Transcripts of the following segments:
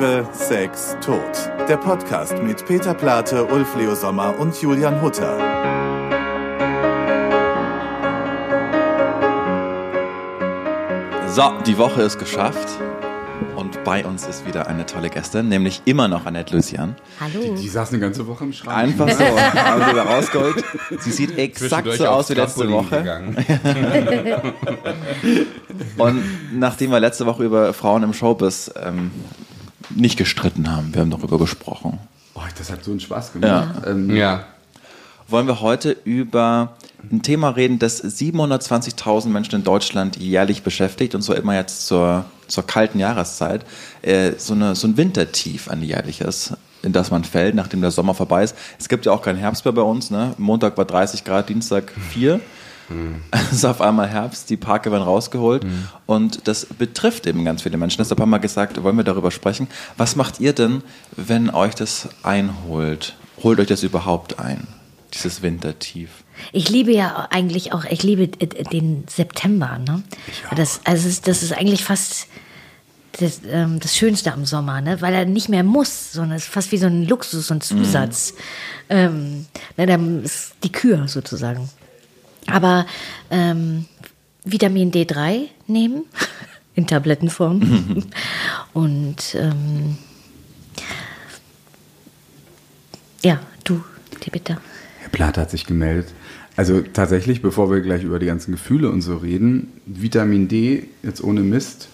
Liebe, Sex, Tod. Der Podcast mit Peter Plate, Ulf Leo Sommer und Julian Hutter. So, die Woche ist geschafft. Und bei uns ist wieder eine tolle Gästin, nämlich immer noch Annette Lucian. Hallo. Die saß eine ganze Woche im Schrank. Einfach so, haben wir da rausgeholt. Sie sieht exakt so aus wie letzte Trampolin Woche. Und nachdem wir letzte Woche über Frauen im Showbiz ähm, nicht gestritten haben, wir haben darüber gesprochen, Oh, das hat so einen Spaß gemacht. Ähm, Ja. wollen wir heute über ein Thema reden, das 720.000 Menschen in Deutschland jährlich beschäftigt und so immer jetzt zur, zur kalten Jahreszeit. Äh, so, eine, so ein Wintertief ein jährliches, in das man fällt, nachdem der Sommer vorbei ist. Es gibt ja auch keinen Herbst mehr bei uns. Ne? Montag war 30 Grad, Dienstag 4. Es ist auf einmal Herbst, die Parke werden rausgeholt und das betrifft eben ganz viele Menschen. Deshalb haben wir gesagt, wollen wir darüber sprechen. Was macht ihr denn, wenn euch das einholt? Holt euch das überhaupt ein, dieses Wintertief? Ich liebe ja eigentlich auch, ich liebe den September. Ne? Das, also das ist eigentlich fast das, ähm, das Schönste am Sommer, ne? weil er nicht mehr muss, sondern es ist fast wie so ein Luxus und Zusatz. Ähm, ne, dann ist die Kür sozusagen. Aber ähm, Vitamin D3 nehmen in Tablettenform und ähm, ja, du, die bitte. Herr Plath hat sich gemeldet. Also tatsächlich, bevor wir gleich über die ganzen Gefühle und so reden, Vitamin D, jetzt ohne Mist.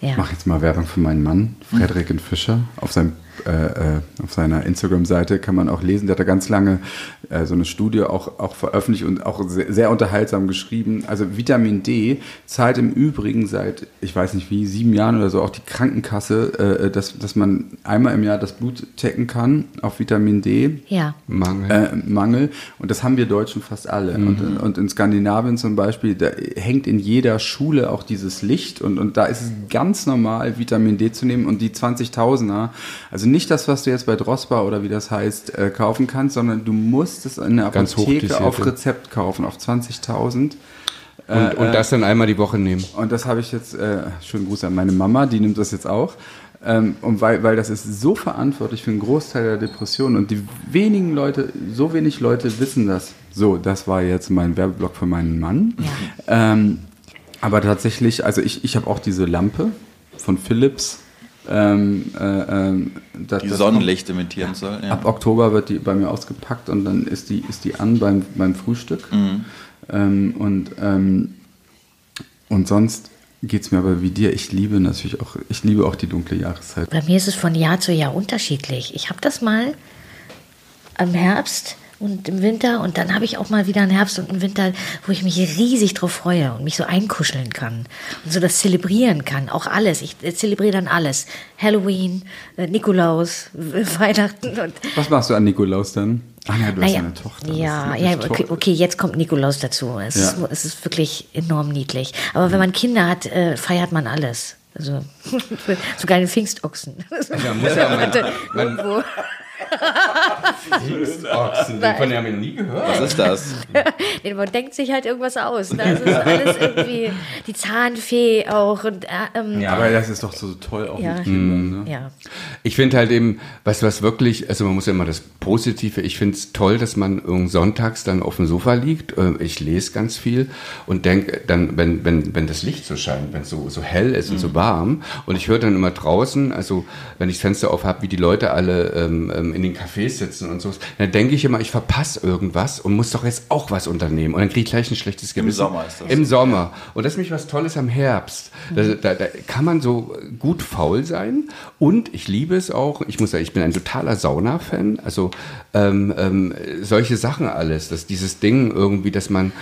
Ja. Ich mache jetzt mal Werbung für meinen Mann, Frederik Fischer. Auf, seinem, äh, äh, auf seiner Instagram-Seite kann man auch lesen, der hat da ganz lange äh, so eine Studie auch, auch veröffentlicht und auch sehr, sehr unterhaltsam geschrieben. Also Vitamin D zahlt im Übrigen seit, ich weiß nicht wie, sieben Jahren oder so auch die Krankenkasse, äh, dass, dass man einmal im Jahr das Blut checken kann auf Vitamin D. Ja. Mangel. Äh, Mangel. Und das haben wir Deutschen fast alle. Und, und in Skandinavien zum Beispiel, da hängt in jeder Schule auch dieses Licht. Und, und da ist es ganz normal, Vitamin D zu nehmen. Und die 20.000er, also nicht das, was du jetzt bei Drospa oder wie das heißt, äh, kaufen kannst, sondern du musst es in der Ganz Apotheke auf Rezept kaufen, auf 20.000. und, und das dann einmal die Woche nehmen. Und das habe ich jetzt, äh, schönen Gruß an meine Mama, die nimmt das jetzt auch. Ähm, und weil, weil das ist so verantwortlich für einen Großteil der Depressionen und die wenigen Leute, so wenig Leute wissen das. So, das war jetzt mein Werbeblock für meinen Mann. Ähm, aber tatsächlich, also ich, ich habe auch diese Lampe von Philips. Ähm, äh, ähm, das- Die Sonnenlicht imitieren soll. Ja. Ab Oktober wird die bei mir ausgepackt und dann ist die, ist die an beim, beim Frühstück. Mhm. Ähm, und, ähm, und sonst geht es mir aber wie dir. Ich liebe natürlich auch, ich liebe auch die dunkle Jahreszeit. Bei mir ist es von Jahr zu Jahr unterschiedlich. Ich habe das mal im Herbst und im Winter und dann habe ich auch mal wieder einen Herbst und einen Winter, wo ich mich riesig drauf freue und mich so einkuscheln kann und so das zelebrieren kann. Auch alles. Ich äh, zelebriere dann alles. Halloween, äh, Nikolaus, Weihnachten und Was machst du an Nikolaus dann? Ach ja, du hast naja, eine Tochter. Ja, ist ja okay, okay, jetzt kommt Nikolaus dazu. Es, ist, Ja. es ist wirklich enorm niedlich. Aber wenn man Kinder hat, äh, feiert man alles. Also sogar den Pfingstochsen. Ja, muss ja man, man, Ochsen, davon haben wir noch nie gehört. Was ist das? Nee, Man denkt sich halt irgendwas aus. Da ist es alles irgendwie die Zahnfee auch und äh, ähm, Ja. Aber das ist doch so toll auch Ja. mit Kindern. Ne? ja. Ich finde halt eben, was, was wirklich, also man muss ja immer das Positive, ich finde es toll, dass man irgend sonntags dann auf dem Sofa liegt. Äh, Ich lese ganz viel und denke dann, wenn, wenn, wenn das Licht so scheint, wenn es so, so hell ist und so warm und ich höre dann immer draußen, also wenn ich das Fenster auf habe, wie die Leute alle ähm, ähm, in den Cafés sitzen und so, dann denke ich immer, ich verpasse irgendwas und muss doch jetzt auch was unternehmen und dann kriege ich gleich ein schlechtes Gewissen. Sommer ist das. Im Sommer. Und das ist nämlich was Tolles am Herbst. Da, da, da kann man so gut faul sein. Und ich liebe es auch, ich muss sagen, ich bin ein totaler Sauna-Fan. Also ähm, ähm, solche Sachen alles. Dass dieses Ding irgendwie, dass man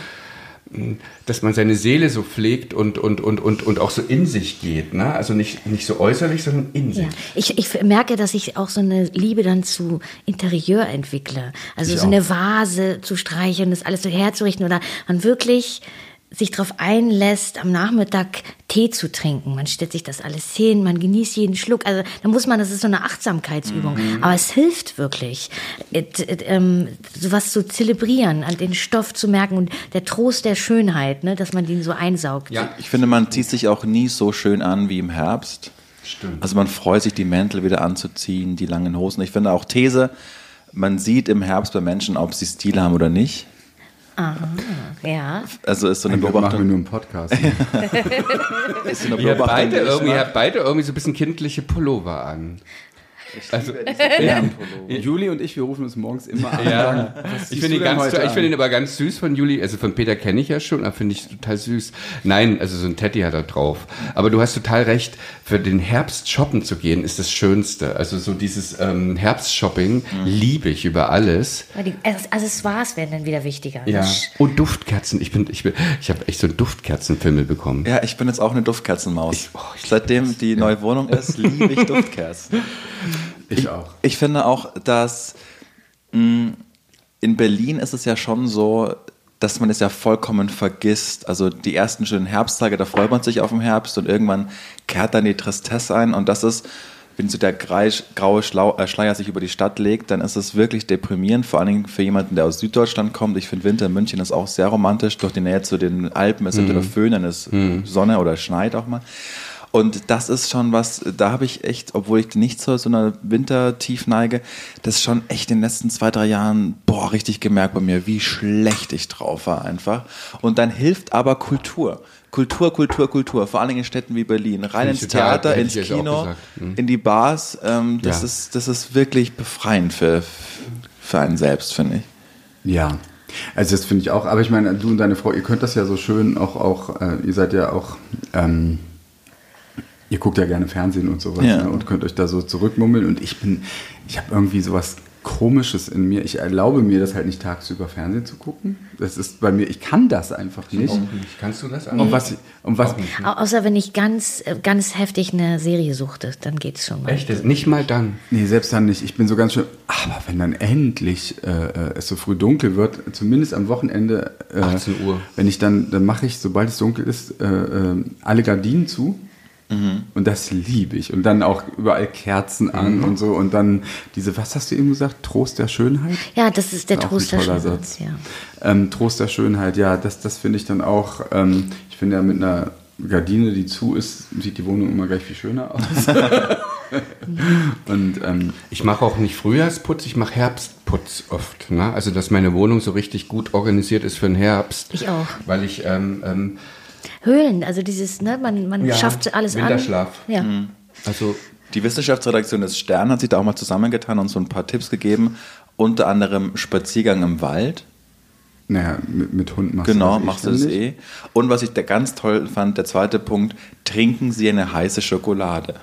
dass man seine Seele so pflegt und, und, und, und, und auch so in sich geht. Ne? Also nicht, nicht so äußerlich, sondern in sich. Ja. Ich, ich merke, dass ich auch so eine Liebe dann zu Interieur entwickle. Also Ich so eine Vase zu streichen, das alles so herzurichten oder man wirklich sich darauf einlässt, am Nachmittag Tee zu trinken. Man stellt sich das alles hin, man genießt jeden Schluck. Also da muss man, das ist so eine Achtsamkeitsübung. Aber es hilft wirklich, et, et, ähm, sowas zu zelebrieren, an den Stoff zu merken und der Trost der Schönheit, ne, dass man den so einsaugt. Ja. Ich finde, man zieht sich auch nie so schön an wie im Herbst. Stimmt. Also man freut sich, die Mäntel wieder anzuziehen, die langen Hosen. Ich finde auch These, man sieht im Herbst bei Menschen, ob sie Stil haben oder nicht. Aha, ja. Also ist so eine Eigentlich machen wir Beobachtung. nur einen Podcast. Ist so eine Ihr habt, Beobachtung, beide irgendwie, habt beide irgendwie so ein bisschen kindliche Pullover an. Also, Juli und ich, wir rufen uns morgens immer an. Ja, ich finde ihn, ganz, ich finde ihn aber ganz süß von Juli. Also von Peter kenne ich ja schon, aber finde ich total süß. Nein, also so ein Teddy hat er drauf. Aber du hast total recht, für den Herbst shoppen zu gehen ist das Schönste. Also so dieses ähm, Herbstshopping liebe ich über alles. Aber die Access- Accessoires werden dann wieder wichtiger. Ja. Das- Und Duftkerzen. Ich bin, ich bin, ich habe echt so einen Duftkerzenfimmel bekommen. Ja, ich bin jetzt auch eine Duftkerzenmaus. Ich- oh, ich Seitdem die neue Wohnung ist, liebe ich Duftkerzen. Ich auch. Ich finde auch, dass mh, in Berlin ist es ja schon so, dass man es ja vollkommen vergisst. Also die ersten schönen Herbsttage, da freut man sich auf den Herbst und irgendwann kehrt dann die Tristesse ein und das ist, wenn so der graue äh, Schleier sich über die Stadt legt, dann ist es wirklich deprimierend, vor allen Dingen für jemanden, der aus Süddeutschland kommt. Ich finde Winter in München ist auch sehr romantisch, durch die Nähe zu den Alpen, es ist entweder Föhn, dann ist Sonne oder schneit auch mal. Und das ist schon was, da habe ich echt, obwohl ich nicht zu so einer Wintertief neige, das schon echt in den letzten zwei, drei Jahren, boah, richtig gemerkt bei mir, wie schlecht ich drauf war einfach. Und dann hilft aber Kultur. Kultur, Kultur, Kultur. Vor allen Dingen in Städten wie Berlin. Rein ins total- Theater, hätte ins Kino. Mhm. in die Bars. Ähm, das, Ja. ist, das ist wirklich befreiend für, für einen selbst, finde ich. Ja. Also das finde ich auch, aber ich meine, du und deine Frau, ihr könnt das ja so schön auch, auch äh, ihr seid ja auch, ähm, ihr guckt ja gerne Fernsehen und sowas Ja. ne, und könnt euch da so zurückmummeln und ich bin, ich habe irgendwie sowas Komisches in mir. Ich erlaube mir das halt nicht tagsüber Fernsehen zu gucken. Das ist bei mir, ich kann das einfach nicht. Kannst du das Und was, und was, Au- Außer wenn ich ganz, ganz heftig eine Serie suchte, dann geht's schon mal. Echt? Nicht mal dann. Nee, selbst dann nicht. Ich bin so ganz schön. Aber wenn dann endlich äh, äh, es so früh dunkel wird, zumindest am Wochenende. Äh, 18 Uhr. Wenn ich dann, dann mache ich, sobald es dunkel ist, äh, äh, alle Gardinen zu. Und das liebe ich. Und dann auch überall Kerzen an und so. Und dann diese, was hast du eben gesagt? Trost der Schönheit? Ja, das ist der Auch ein Trost der Schönheit. Satz. Ja. Ähm, Trost der Schönheit, ja, das, das finde ich dann auch. Ähm, ich finde ja mit einer Gardine, die zu ist, sieht die Wohnung immer gleich viel schöner aus. und ähm, Ich mache auch nicht Frühjahrsputz, ich mache Herbstputz oft. Ne? Also, dass meine Wohnung so richtig gut organisiert ist für den Herbst. Ich auch. Weil ich, ähm, ähm, Höhlen, also dieses, ne, man, man Ja, schafft alles Winterschlaf. an. Ja. also, Die Wissenschaftsredaktion des Stern hat sich da auch mal zusammengetan und so ein paar Tipps gegeben. Unter anderem Spaziergang im Wald. Naja, mit, mit Hund machst Genau, du das eh machst du das eh. Und was ich da ganz toll fand, der zweite Punkt, trinken Sie eine heiße Schokolade.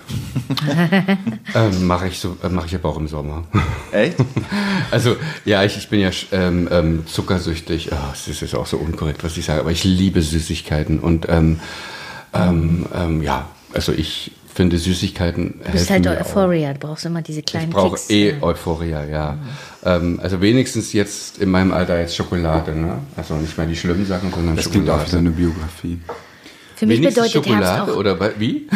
ähm, mache ich, so, äh, mach ich aber auch im Sommer. Echt? Also, ja, ich, ich bin ja ähm, ähm, zuckersüchtig. Es ist jetzt auch so unkorrekt, was ich sage, aber ich liebe Süßigkeiten. Und ähm, ähm, ähm, ja, also ich finde Süßigkeiten Du bist helfen halt mir auch. Euphoria, du brauchst immer diese Ich kleinen brauche Kicks. eh ja. Euphoria, ja. Ähm, also wenigstens jetzt in meinem Alter jetzt Schokolade, ne? Also nicht mehr die schlimmen Sachen, sondern Das klingt auch wie Schokolade. so eine Biografie. Für mich wenigstens bedeutet Herbst Schokolade auch. oder wie?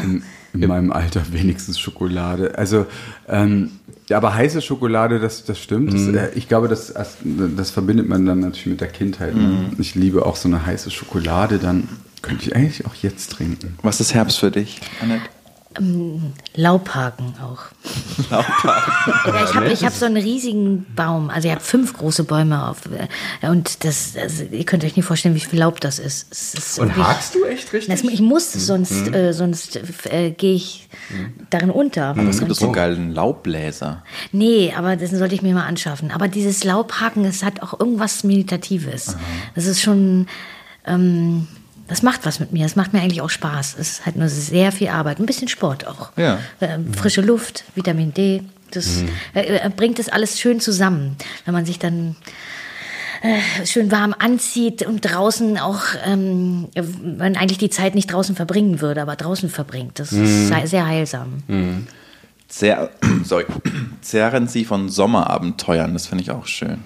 In meinem Alter wenigstens Schokolade. Also, ähm, ja, aber heiße Schokolade, das, das stimmt. Das, Mhm. äh, ich glaube, das, das, das verbindet man dann natürlich mit der Kindheit. Ne? Mhm. Ich liebe auch so eine heiße Schokolade, dann könnte ich eigentlich auch jetzt trinken. Was ist Herbst für dich, Annette? Laubhaken auch. Ja, ich habe ich hab so einen riesigen Baum. Also ich habe fünf große Bäume auf. äh, Und das, also ihr könnt euch nicht vorstellen, wie viel Laub das ist. Es ist Und hakst du echt richtig? Das, ich muss, sonst, äh, sonst äh, gehe ich darin unter. Aber Es gibt sonst- so einen geilen Laubbläser. Nee, aber das sollte ich mir mal anschaffen. Aber dieses Laubhaken, es hat auch irgendwas Meditatives. Das ist schon, ähm, das macht was mit mir. Es macht mir eigentlich auch Spaß. Es ist halt nur sehr viel Arbeit. Ein bisschen Sport auch. Ja. Ähm, frische Luft, Vitamin D. Das äh, äh, bringt das alles schön zusammen. Wenn man sich dann äh, schön warm anzieht und draußen auch, ähm, man eigentlich die Zeit nicht draußen verbringen würde, aber draußen verbringt. Das ist sehr, heilsam. Sehr, sorry, zehren Sie von Sommerabenteuern, das finde ich auch schön.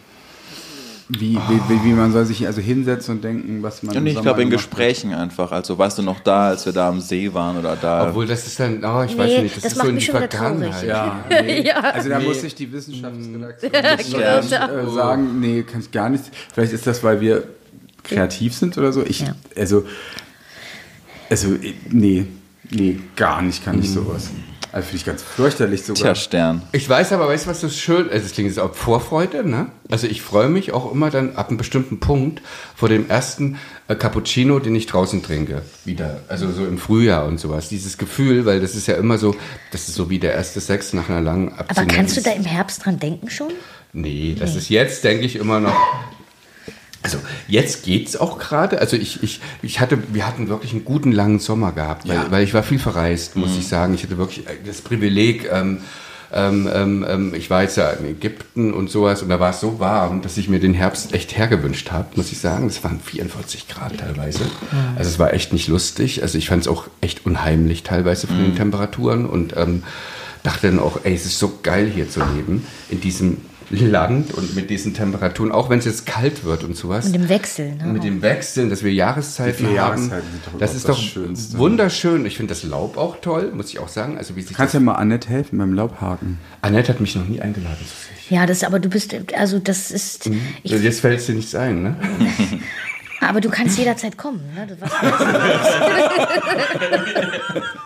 Wie, wie, wie, wie man soll sich also hinsetzen und denken, was man Und ich glaube in gemacht hat. Gesprächen einfach. Also warst du noch da, als wir da am See waren oder da? Obwohl, das ist dann, oh, ich Nee, weiß nicht, das, das ist macht so in mich die schon wieder traurig. Vergangenheit. Ja, nee. Ja. also da Nee. muss sich die Wissenschaftsredaktion Ja. wirklich, äh, sagen, nee, kann ich gar nicht. Vielleicht ist das, weil wir kreativ sind oder so. Ich, Ja. also, also, äh, nee. Nee, gar nicht kann ich sowas. Also finde ich ganz fürchterlich sogar. Tja, Stern. Ich weiß aber, weißt du, was so schön ist? Das klingt jetzt auch Vorfreude, ne? Also ich freue mich auch immer dann ab einem bestimmten Punkt vor dem ersten äh, Cappuccino, den ich draußen trinke. Wieder. Also so im Frühjahr und sowas. Dieses Gefühl, weil das ist ja immer so, das ist so wie der erste Sex nach einer langen Aber Abstinenz. kannst du da im Herbst dran denken schon? Nee, das ist jetzt, denke ich, immer noch. Also jetzt geht's auch gerade. Also ich, ich, ich hatte, wir hatten wirklich einen guten langen Sommer gehabt, weil, weil ich war viel verreist, muss ich sagen. Ich hatte wirklich das Privileg. Ähm, ähm, ähm, ähm, ich war jetzt ja in Ägypten und sowas und da war es so warm, dass ich mir den Herbst echt hergewünscht habe, muss ich sagen. Es waren 44 Grad teilweise. Also es war echt nicht lustig. Also ich fand es auch echt unheimlich teilweise von den Temperaturen und ähm, dachte dann auch, ey, es ist so geil hier zu leben in diesem Land und mit diesen Temperaturen, auch wenn es jetzt kalt wird und sowas. Und im Wechsel, ne? Mit dem Wechseln, dass wir Jahreszeiten haben. Jahreszeiten sind doch das ist das doch Schönste. wunderschön. Ich finde das Laub auch toll, muss ich auch sagen. Also wie sich Kannst ja mal Annette helfen beim Laubhaken. Annette hat mich noch nie eingeladen zu sich. Ja, das, aber du bist, also das ist, Mhm. ich, Jetzt fällt es dir nichts ein, ne? aber du kannst jederzeit kommen, ne?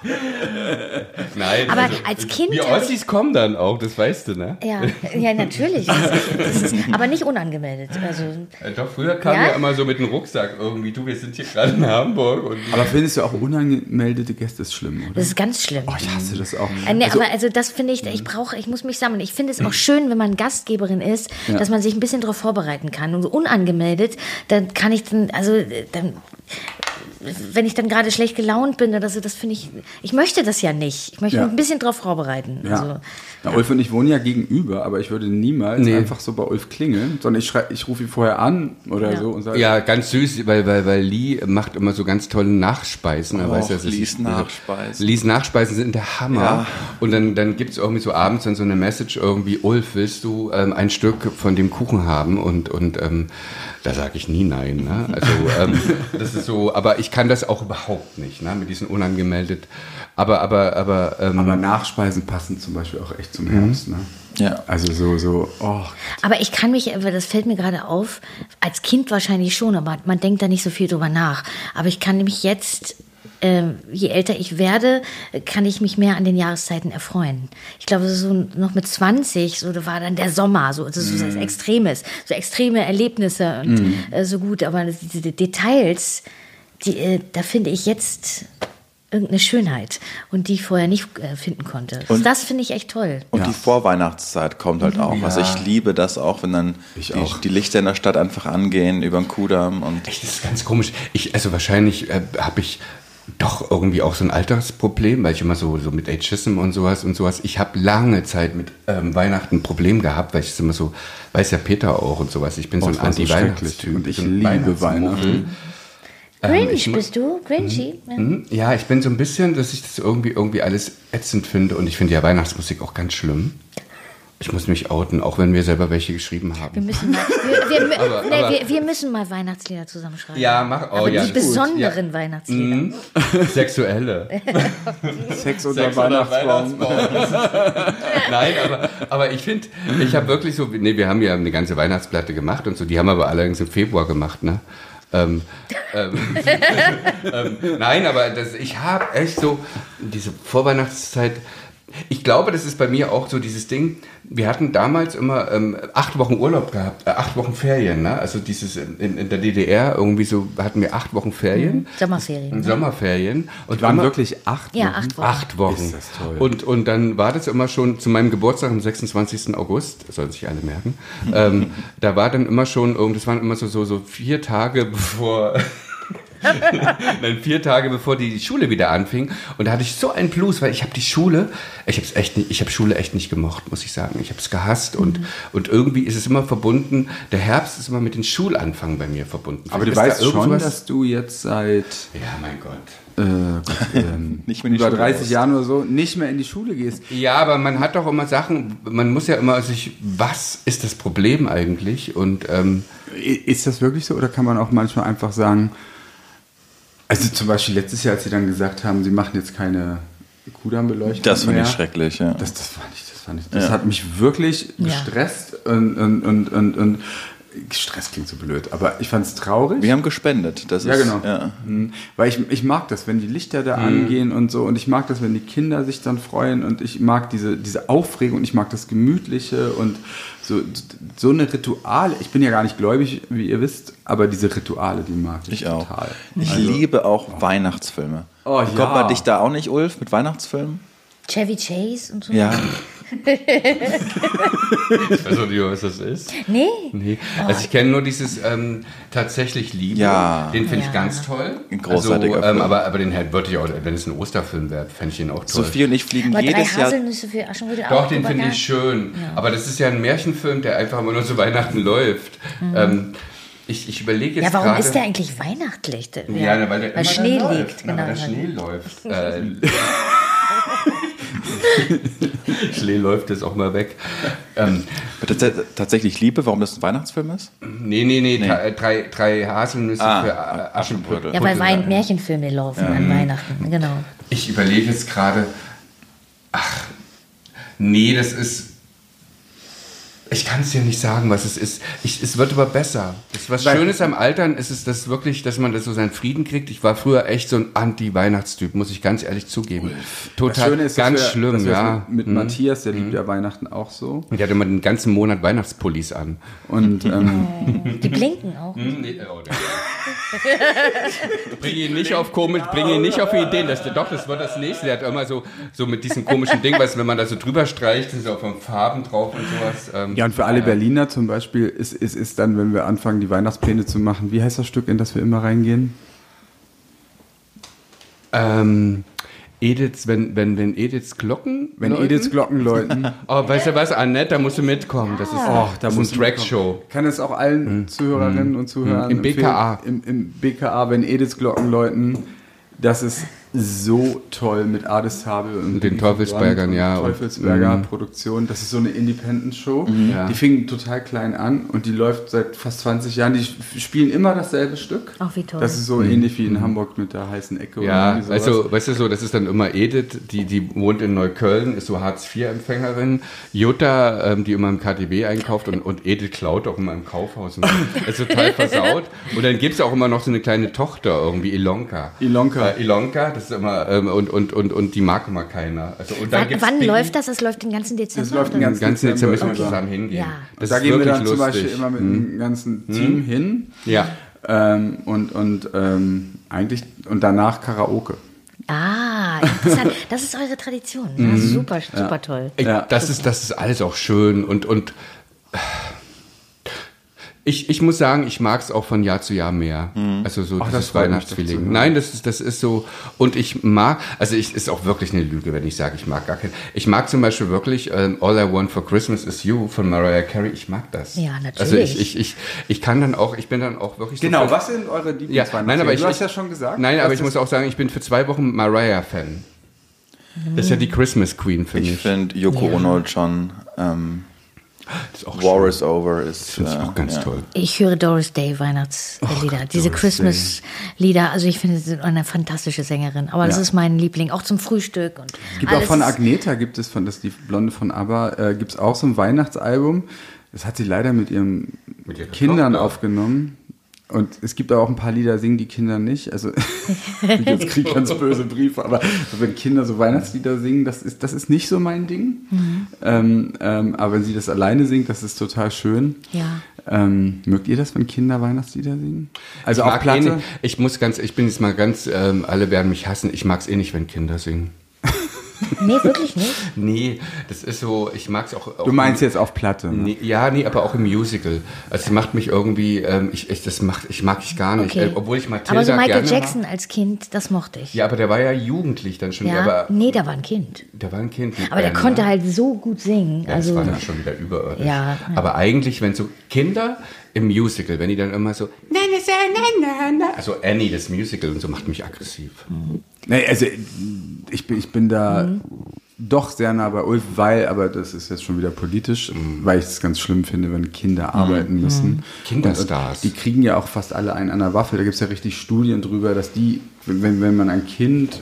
Nein. Aber als Kind Die Ossis kommen dann auch, das weißt du, ne? Ja, ja, natürlich. Das ist, das ist, aber nicht unangemeldet. Also, Äh, Doch, früher kam Ja? ja? immer so mit dem Rucksack irgendwie, du, wir sind hier gerade in Hamburg und Aber findest du auch unangemeldete Gäste ist schlimm, oder? das ist ganz schlimm. Oh, ich hasse das auch. Äh, nee, Also, aber also das finde ich, ich brauche, ich muss mich sammeln. Ich finde es auch schön, wenn man Gastgeberin ist, dass man sich ein bisschen darauf vorbereiten kann. Und so unangemeldet, dann kann ich dann, also äh, dann, wenn ich dann gerade schlecht gelaunt bin oder so, das finde ich, ich möchte das ja nicht. Ich möchte Ja. mich ein bisschen darauf vorbereiten. ja. Also, Na, Ulf und ich wohnen ja gegenüber, aber ich würde niemals Nee. einfach so bei Ulf klingeln, sondern ich, schrei- ich rufe ihn vorher an oder Ja. so und sage, Ja, ganz süß, weil, weil, weil Lee macht immer so ganz tolle Nachspeisen. Och, weiß Lies ich- Nachspeisen. Lies Nachspeisen sind der Hammer. Ja. Und dann, dann gibt's irgendwie so abends dann so eine Message irgendwie, Ulf, willst du ähm, ein Stück von dem Kuchen haben? Und, und ähm, da sage ich nie nein. Ne? Also ähm, das ist so, aber ich kann das auch überhaupt nicht, ne? mit diesen unangemeldet. Aber, aber, aber, ähm, aber Nachspeisen passen zum Beispiel auch echt zum Herbst. Ne? Ja. Also so, so, oh, Aber ich kann mich, aber das fällt mir gerade auf, als Kind wahrscheinlich schon, aber man denkt da nicht so viel drüber nach. Aber ich kann mich jetzt, ähm, je älter ich werde, kann ich mich mehr an den Jahreszeiten erfreuen. Ich glaube, so noch mit 20, so da war dann der Sommer, so, das ist so was Extremes, so extreme Erlebnisse und äh, so gut. Aber diese Details, die, äh, da finde ich jetzt irgendeine Schönheit und die ich vorher nicht äh, finden konnte. Und- das finde ich echt toll. Und die Vorweihnachtszeit kommt halt auch. Also ich liebe das auch, wenn dann Ich die, auch. die Lichter in der Stadt einfach angehen über den Kudamm und Echt, das ist ganz komisch. Ich, also wahrscheinlich äh, habe ich doch irgendwie auch so ein Altersproblem, weil ich immer so, so mit Ageism und sowas und sowas. Ich habe lange Zeit mit ähm, Weihnachten ein Problem gehabt, weil ich es immer so, weiß ja Peter auch und sowas. Ich bin Oh, so ein Anti-Weihnachtstyp. Und ich so ein liebe Weihnachtsmuffel. Grinch ich mu- bist du? Grinchy? Ja. Mhm. Ja, ich bin so ein bisschen, dass ich das irgendwie, irgendwie alles ätzend finde und ich finde ja Weihnachtsmusik auch ganz schlimm. Ich muss mich outen, auch wenn wir selber welche geschrieben haben. Wir müssen mal, wir, wir, Aber- nee, aber- wir, wir müssen mal Weihnachtslieder zusammenschreiben. Ja, mach- oh Aber ja, die gut. besonderen Ja. Weihnachtslieder. Mhm. Sexuelle. Sex unter Sex oder Weihnachtsbaum. Nein, aber, aber ich finde, ich habe wirklich so, nee, wir haben ja eine ganze Weihnachtsplatte gemacht und so, die haben aber allerdings im Februar gemacht, ne? Ähm, ähm, ähm, nein, aber das, ich habe echt so diese Vorweihnachtszeit. Ich glaube, das ist bei mir auch so dieses Ding. Wir hatten damals immer ähm, acht Wochen Urlaub gehabt, äh, acht Wochen Ferien, ne? Also dieses in, in der DDR irgendwie so hatten wir acht Wochen Ferien, Sommerferien. ne? Sommerferien und Waren immer- wirklich acht Ja, Wochen? acht Wochen. Acht Wochen. Ist das toll. Und, und dann war das immer schon zu meinem Geburtstag am 26. August, sollen sich alle merken. ähm, da war dann immer schon, das waren immer so, so, so vier Tage bevor. Nein, vier Tage bevor die Schule wieder anfing. Und da hatte ich so einen Blues, weil ich habe die Schule, ich habe echt nicht, ich habe Schule echt nicht gemocht, muss ich sagen. Ich habe es gehasst und, und irgendwie ist es immer verbunden, der Herbst ist immer mit den Schulanfang bei mir verbunden. Aber du weißt da schon, dass du jetzt seit Ja, mein Gott. äh, Gott, ähm, Nicht mehr in die über Schule 30 musst. Jahren oder so nicht mehr in die Schule gehst. Ja, aber man hat doch immer Sachen, man muss ja immer sich, was ist das Problem eigentlich? Und ähm, Ist das wirklich so oder kann man auch manchmal einfach sagen, also zum Beispiel letztes Jahr, als sie dann gesagt haben, sie machen jetzt keine Kudamm-Beleuchtung das fand mehr. ich schrecklich, ja. Das, das fand ich, das fand ich, das hat mich wirklich Ja. gestresst und, und, und, und, und Stress klingt so blöd, aber ich fand es traurig. Wir haben gespendet. Das Ja, ist, genau. Ja. Mhm. Weil ich, ich mag das, wenn die Lichter da Mhm. angehen und so. Und ich mag das, wenn die Kinder sich dann freuen. Und ich mag diese, diese Aufregung. Und ich mag das Gemütliche und so, so eine Rituale. Ich bin ja gar nicht gläubig, wie ihr wisst, aber diese Rituale, die mag ich, Ich auch. total. Ich Also- liebe auch Weihnachtsfilme. Oh, Kommt ja. man dich da auch nicht, Ulf, mit Weihnachtsfilmen? Chevy Chase und so. Ja. Ich weiß auch nicht, was das ist. Nee? Nee. Also ich kenne nur dieses ähm, tatsächlich Liebe. Ja. Den finde ich Ja. ganz toll. Ein großartiger also, ähm, Film. aber, aber den hätte- würde ich auch, wenn es ein Osterfilm wäre, fände ich ihn auch toll. Sophie und ich fliegen Aber drei jedes Jahr. Haselnüsse für Aschenbrödel Doch, den finde ich schön. Aber das ist ja ein Märchenfilm, der einfach immer nur zu Weihnachten läuft. Ähm, ich, ich überlege jetzt Mhm. Ja, warum gerade... ist der eigentlich weihnachtlich? Der- Ja, ne, weil, der immer Schnee dann liegt. läuft. Genau. weil der Schnee läuft. Äh, Schnee läuft jetzt auch mal weg. Ähm, Tats- Tatsächlich Liebe, warum das ein Weihnachtsfilm ist? nee, nee, nee, Drei, drei, drei Haselnüsse Ah, für äh, Aschenbrödel. Ja, weil Wein Märchenfilme laufen an Weihnachten. Genau. Ich überlege jetzt gerade, ach, nee, das ist, ich kann es dir nicht sagen, was es ist. Ich, es wird aber besser. Das, was Weil- Schönes am Altern ist es das wirklich, dass man das so seinen Frieden kriegt. Ich war früher echt so ein Anti-Weihnachtstyp, muss ich ganz ehrlich zugeben. Das Total, Schöne ist, ganz dass wir, schlimm, ja. Mhm. das Mit, mit Matthias, der liebt ja Weihnachten auch so. Und der hatte immer den ganzen Monat Weihnachtspullis an. Und ähm, Die blinken auch. Nee, oh, bring ihn nicht auf komisch, bring ihn nicht auf Ideen. Das, doch, das wird das nächste. Der hat immer so, so mit diesem komischen Ding, was, wenn man da so drüber streicht, sind so auch von Farben drauf und sowas. Ähm, ja, und für alle Berliner zum Beispiel ist, ist, ist dann, wenn wir anfangen, die Weihnachtspläne zu machen, wie heißt das Stück, in das wir immer reingehen? Ähm, Ediths, wenn, wenn, wenn Ediths Glocken. Wenn läuten? Ediths Glocken läuten. Oh, weißt du was, Annette, da musst du mitkommen. Das ist, Oh, da das ist eine Trackshow. Kann es auch allen Zuhörerinnen und Zuhörern Im BKA. Im, Im BKA, wenn Ediths Glocken läuten, das ist so toll mit Ades Habel und den Teufelsbergern, ja, Teufelsberger Mhm. Produktion. Das ist so eine Independent-Show. Ja. Die fing total klein an und die läuft seit fast 20 Jahren. Die spielen immer dasselbe Stück. Ach, wie toll. Das ist so ähnlich wie in Hamburg mit der heißen Ecke. oder Mhm. Ja, irgendwie weißt sowas. du, weißt du so, das ist dann immer Edith, die, die wohnt in Neukölln, ist so Hartz-IV-Empfängerin. Jutta, ähm, die immer im KTB einkauft und, und Edith klaut auch immer im Kaufhaus. Ist total versaut. Und dann gibt es auch immer noch so eine kleine Tochter irgendwie, Ilonka. Ilonka. Äh, Ilonka, das ist immer, ähm, und, und, und, und die mag immer keiner. Also, und dann Wann, gibt's wann Piggy. läuft das? Das läuft den ganzen Dezember? Das läuft den? Den ganzen Dezember müssen wir Okay. zusammen hingehen. Ja. Das da ist gehen wir wirklich dann zum lustig. Beispiel immer mit Hm. dem ganzen Team hin. Ja. Ähm, und und ähm, eigentlich und danach Karaoke. Ah, interessant. Das ist eure Tradition. Mhm. Ja, super, super toll. Ich, Ja. das, ist, das ist alles auch schön und, und ich, ich muss sagen, ich mag es auch von Jahr zu Jahr mehr. Also so Ach, das dieses Weihnachtsfeeling. Nein, das ist, das ist so. Und ich mag, also ich ist auch wirklich eine Lüge, wenn ich sage, ich mag gar keinen. Ich mag zum Beispiel wirklich ähm, All I Want for Christmas is You von Mariah Carey. Ich mag das. Ja, natürlich. Also ich, ich, ich, ich kann dann auch, ich bin dann auch wirklich so Genau, was sind eure Ja, Lieblingsweihnachtsfilme? nein, aber ich, du hast ich, ja schon gesagt. Nein, aber ich muss auch sagen, ich bin für zwei Wochen Mariah-Fan. Das ist ja die Christmas Queen für Ich mich. finde Yoko Ja. Ono schon ähm, Das ist auch War is Over ist Finde ich äh, auch ganz ja. toll. Ich höre Doris Day Weihnachtslieder. Diese Doris Christmas-Lieder. Also ich finde, sie sind eine fantastische Sängerin. Aber das Ja. ist mein Liebling. Auch zum Frühstück. Und Es gibt auch alles von ist- Agneta, gibt es von, das ist die Blonde von ABBA, äh, gibt es auch so ein Weihnachtsalbum. Das hat sie leider mit ihren Mit Kindern Tochter. aufgenommen. Und es gibt auch ein paar Lieder, singen die Kinder nicht. Also jetzt kriege ich ganz böse Briefe, aber wenn Kinder so Weihnachtslieder singen, das ist, das ist nicht so mein Ding. Ähm, ähm, aber wenn sie das alleine singt, das ist total schön. Ja. Ähm, mögt ihr das, wenn Kinder Weihnachtslieder singen? Also ich auch eh Platte? nicht, ich muss ganz, ich bin jetzt mal ganz, ähm, alle werden mich hassen. Ich mag es eh nicht, wenn Kinder singen. Nee, wirklich nicht. Nee, das ist so, ich mag es auch, auch. Du meinst jetzt auf Platte? Ne? Nee, ja, nee, aber auch im Musical. Also es macht mich irgendwie, ähm, ich, ich, das macht, ich mag ich gar nicht. Okay. Äh, obwohl ich Matilda Aber so Michael gerne Jackson Mag. als Kind, das mochte ich. Ja, aber der war ja jugendlich dann schon. Ja, Aber nee, der war ein Kind. der war ein Kind. Aber der Ben, konnte ne? halt so gut singen. Ja, also das war dann schon wieder überirdisch. Ja, ja. Aber eigentlich, wenn so Kinder im Musical, wenn die dann immer so, also Annie, das Musical und so, macht mich aggressiv. Nee, also ich bin, ich bin da doch sehr nah bei Ulf, weil, aber das ist jetzt schon wieder politisch, weil ich es ganz schlimm finde, wenn Kinder arbeiten müssen. Kinderstars. Die kriegen ja auch fast alle einen an der Waffel. Da gibt es ja richtig Studien drüber, dass die wenn, wenn man ein Kind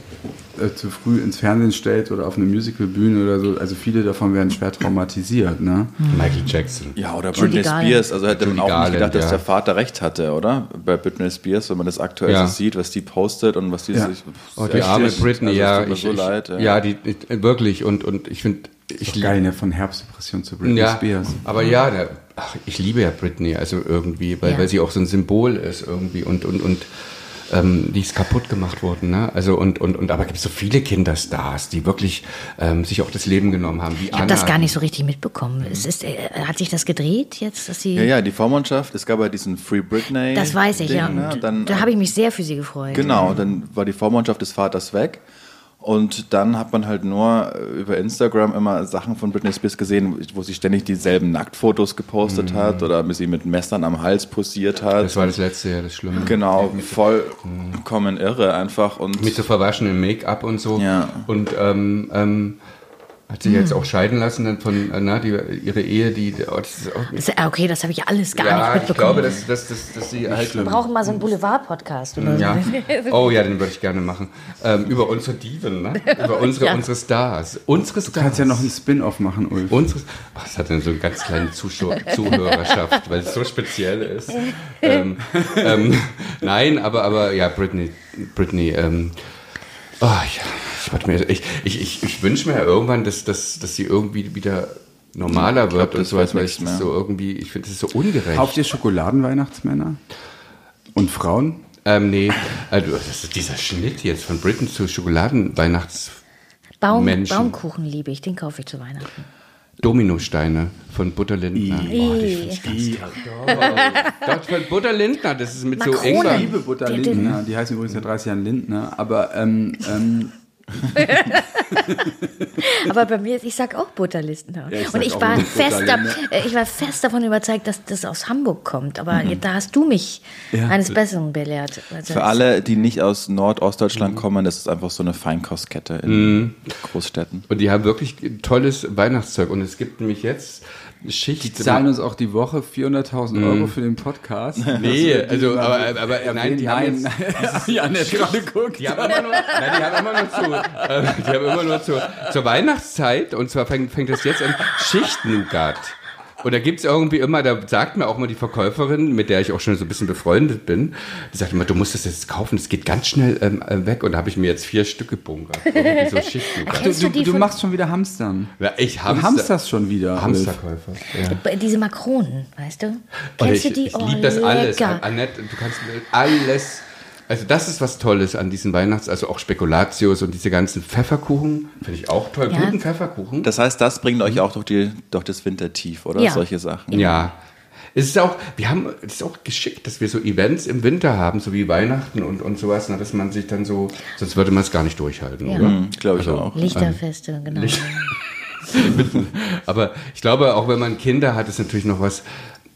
äh, zu früh ins Fernsehen stellt oder auf eine Musicalbühne oder so, also viele davon werden schwer traumatisiert, ne? Michael Jackson. Ja, oder Britney. Spears. Also hätte man auch Garland, nicht gedacht, dass ja. der Vater recht hatte, oder? Bei Britney Spears, wenn man das aktuell Ja. so sieht, was die postet und was die Ja. sich. Oh, die arme. Britney, also, ja. Es tut mir Ich, so ich, leid. ja, die, die, wirklich. Und, und ich finde, ich Geil, ne? Von Herbstdepression zu Britney ja, Spears. aber ja, der, ach, ich liebe ja Britney, also irgendwie, weil, Ja. weil sie auch so ein Symbol ist irgendwie und und und ähm, die ist kaputt gemacht worden, ne? Also und und und aber gibt es so viele Kinderstars, die wirklich ähm, sich auch das Leben genommen haben, wie Ich habe das gar nicht so richtig mitbekommen. Es ist, äh, hat sich das gedreht jetzt, dass sie. Ja, ja, die Vormundschaft, es gab ja diesen Free Britney. Das weiß ich, Ding, ja. Ne? Dann, da habe ich mich sehr für sie gefreut. Genau, dann war die Vormundschaft des Vaters weg. Und dann hat man halt nur äh, über Instagram immer Sachen von Britney Spears gesehen, wo sie ständig dieselben Nacktfotos gepostet hat oder sie mit Messern am Hals posiert hat. Das war das letzte Jahr, das Schlimme. genau, vollkommen irre einfach. Und Mit so verwaschenem Make-up und so. Ja. Und ähm, ähm, hat sich jetzt auch scheiden lassen dann von äh, na, die, ihre Ehe, die oh, das ist auch, Das, ah, okay, das habe ich alles gar ja, nicht ich mitbekommen. glaube, dass, dass, dass, dass sie halt Wir brauchen mal so einen Boulevard-Podcast oder so. Ja. Oh ja, den würde ich gerne machen. Ähm, über unsere Diven, ne? Über unsere, Ja. unsere Stars. Unsere Stars. Du kannst ja noch einen Spin-off machen, Ulf. Unseres, ach, das hat dann so eine ganz kleine Zuschau Zuhörerschaft, weil es so speziell ist. Ähm, ähm, nein, aber, aber ja, Britney, Britney, ähm, oh, ja, ich, ich, ich, ich, ich wünsche mir ja irgendwann, dass, dass, dass sie irgendwie wieder normaler wird und das sowas, weil ich das so irgendwie, ich finde, das ist so ungerecht. Kauft ihr Schokoladenweihnachtsmänner? Und Frauen? ähm, nee, also, das ist dieser Schnitt jetzt von Britney zu Schokoladenweihnachts Baum, Menschen. Baumkuchen liebe ich, den kaufe ich zu Weihnachten. Dominosteine von Butter Lindner. Oh, die finde ich ganz toll. Doch, von Butter Lindner, das ist mit so Makronen. Ingwer. Liebe Butter Lindner, die heißen übrigens seit 30 Jahren Lindner, aber ähm, ähm, Aber bei mir, ich sag auch Butterlistner. Ja, ich und ich war, fest da, Butterlinde. äh, ich war fest davon überzeugt, dass das aus Hamburg kommt. Aber da hast du mich Ja. eines Besseren belehrt. Also für alle, die nicht aus Nordostdeutschland kommen, das ist einfach so eine Feinkostkette in Großstädten. Und die haben wirklich tolles Weihnachtszeug. Und es gibt nämlich jetzt Schicht. die zahlen uns auch die Woche 400.000 Euro für den Podcast. Nee, also, aber, aber nein, die haben nein, jetzt, ja, nicht gerade guckt. die haben immer nur, nein, die haben immer nur zu, äh, die haben immer nur zu, zur Weihnachtszeit, und zwar fängt, fängt das jetzt an, Schicht-Nougat. Und da gibt's irgendwie immer, da sagt mir auch mal die Verkäuferin, mit der ich auch schon so ein bisschen befreundet bin, die sagt immer, du musst das jetzt kaufen, das geht ganz schnell ähm, äh, weg. Und da habe ich mir jetzt vier Stück gebunkert. Irgendwie so Schicht-Nougat. Du, du, du du machst schon wieder Hamstern. Ja, ich Du Hamster, hamsterst schon wieder. Hamsterkäufer. Ja. diese Makronen, weißt du? Kennst ich, du die? Ich liebe das alles. Annette, du kannst mir alles. Also das ist was Tolles an diesen Weihnachts-, also auch Spekulatius und diese ganzen Pfefferkuchen, finde ich auch toll. Ja. Guten Pfefferkuchen. Das heißt, das bringt euch auch durch, die, durch das Wintertief, oder? Ja. Solche Sachen. ja. Es ist auch, wir haben, es ist auch geschickt, dass wir so Events im Winter haben, so wie Weihnachten und, und sowas, na, dass man sich dann so, sonst würde man es gar nicht durchhalten, Ja. oder? Mhm, Glaube ich Also, auch. Lichterfeste, genau. Aber ich glaube, auch wenn man Kinder hat, ist natürlich noch was.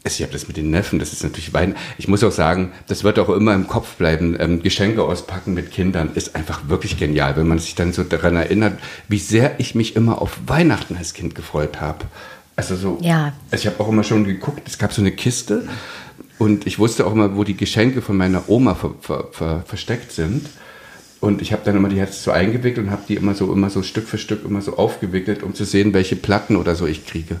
Ich habe das mit den Neffen, das ist natürlich Wein. Ich muss auch sagen, das wird auch immer im Kopf bleiben. Ähm, Geschenke auspacken mit Kindern ist einfach wirklich genial, wenn man sich dann so daran erinnert, wie sehr ich mich immer auf Weihnachten als Kind gefreut habe. Also so. Ja. Also ich habe auch immer schon geguckt, es gab so eine Kiste und ich wusste auch immer, wo die Geschenke von meiner Oma ver, ver, ver, versteckt sind. Und ich habe dann immer die jetzt so eingewickelt und habe die immer so immer so Stück für Stück immer so aufgewickelt, um zu sehen, welche Platten oder so ich kriege.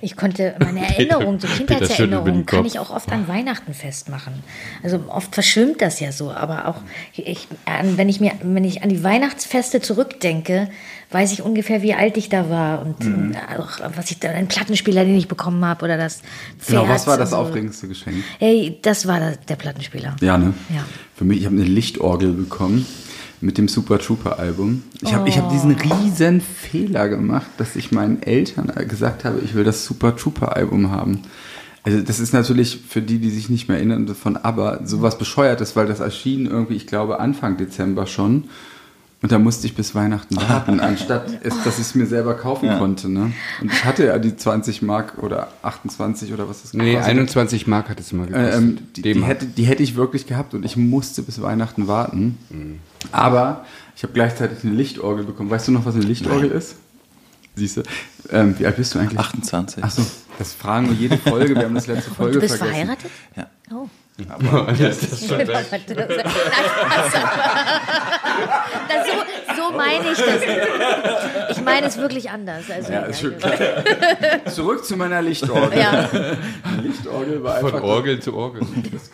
Ich konnte meine Erinnerungen, so Kindheitserinnerungen, kann ich auch oft an Weihnachten festmachen. Also oft verschwimmt das ja so, aber auch ich, wenn ich mir, wenn ich an die Weihnachtsfeste zurückdenke, weiß ich ungefähr, wie alt ich da war und Mhm. auch was ich da, einen Plattenspieler, den ich bekommen habe oder das Pferd. Genau, was war das so. aufregendste Geschenk? Hey, das war der, der Plattenspieler. Ja, ne? Ja. Für mich, ich habe eine Lichtorgel bekommen mit dem Super Trooper Album. Ich habe ich hab diesen Oh. riesen Fehler gemacht, dass ich meinen Eltern gesagt habe, ich will das Super Trooper Album haben. Also das ist natürlich für die, die sich nicht mehr erinnern von ABBA, sowas bescheuertes, weil das erschien irgendwie, ich glaube, Anfang Dezember schon. Und da musste ich bis Weihnachten warten, anstatt es, dass ich es mir selber kaufen konnte. Ne? Und ich hatte ja die 20 Mark oder 28 oder was das Nee, gekostet hat. 21 Mark hat es mal gekostet. Äh, ähm, die, die, hätte, die hätte ich wirklich gehabt und ich musste bis Weihnachten warten. Aber ich habe gleichzeitig eine Lichtorgel bekommen. Weißt du noch, was eine Lichtorgel ist? Siehst du? Ähm, wie alt bist du eigentlich? 28. Achso, das fragen wir jede Folge. Wir haben das letzte Folge Und du bist vergessen. verheiratet? Ja. Oh. Das ist schon das so, so meine ich das. Ich meine es wirklich anders. Also, Ja, ist schon klar. Zurück zu meiner Lichtorgel. ja. Lichtorgel war Von einfach Orgel zu Orgel. das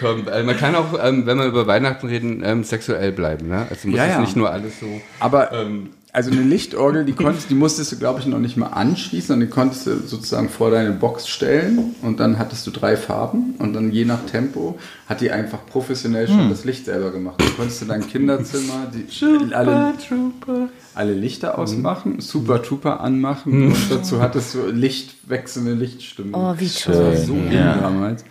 Komm, äh, man kann auch, ähm, wenn wir über Weihnachten reden, ähm, sexuell bleiben. Ne? Also muss Ja, es ja. nicht nur alles so. Aber Ähm, also eine Lichtorgel, die konntest, die musstest du, glaube ich, noch nicht mal anschließen, sondern die konntest du sozusagen vor deine Box stellen und dann hattest du drei Farben und dann je nach Tempo hat die einfach professionell Hm. schon das Licht selber gemacht. Du konntest in deinem Kinderzimmer die, alle, alle Lichter ausmachen, Super Trooper anmachen und dazu hattest du Licht, wechselnde Lichtstimmung. Oh, wie Das war so Ja. damals.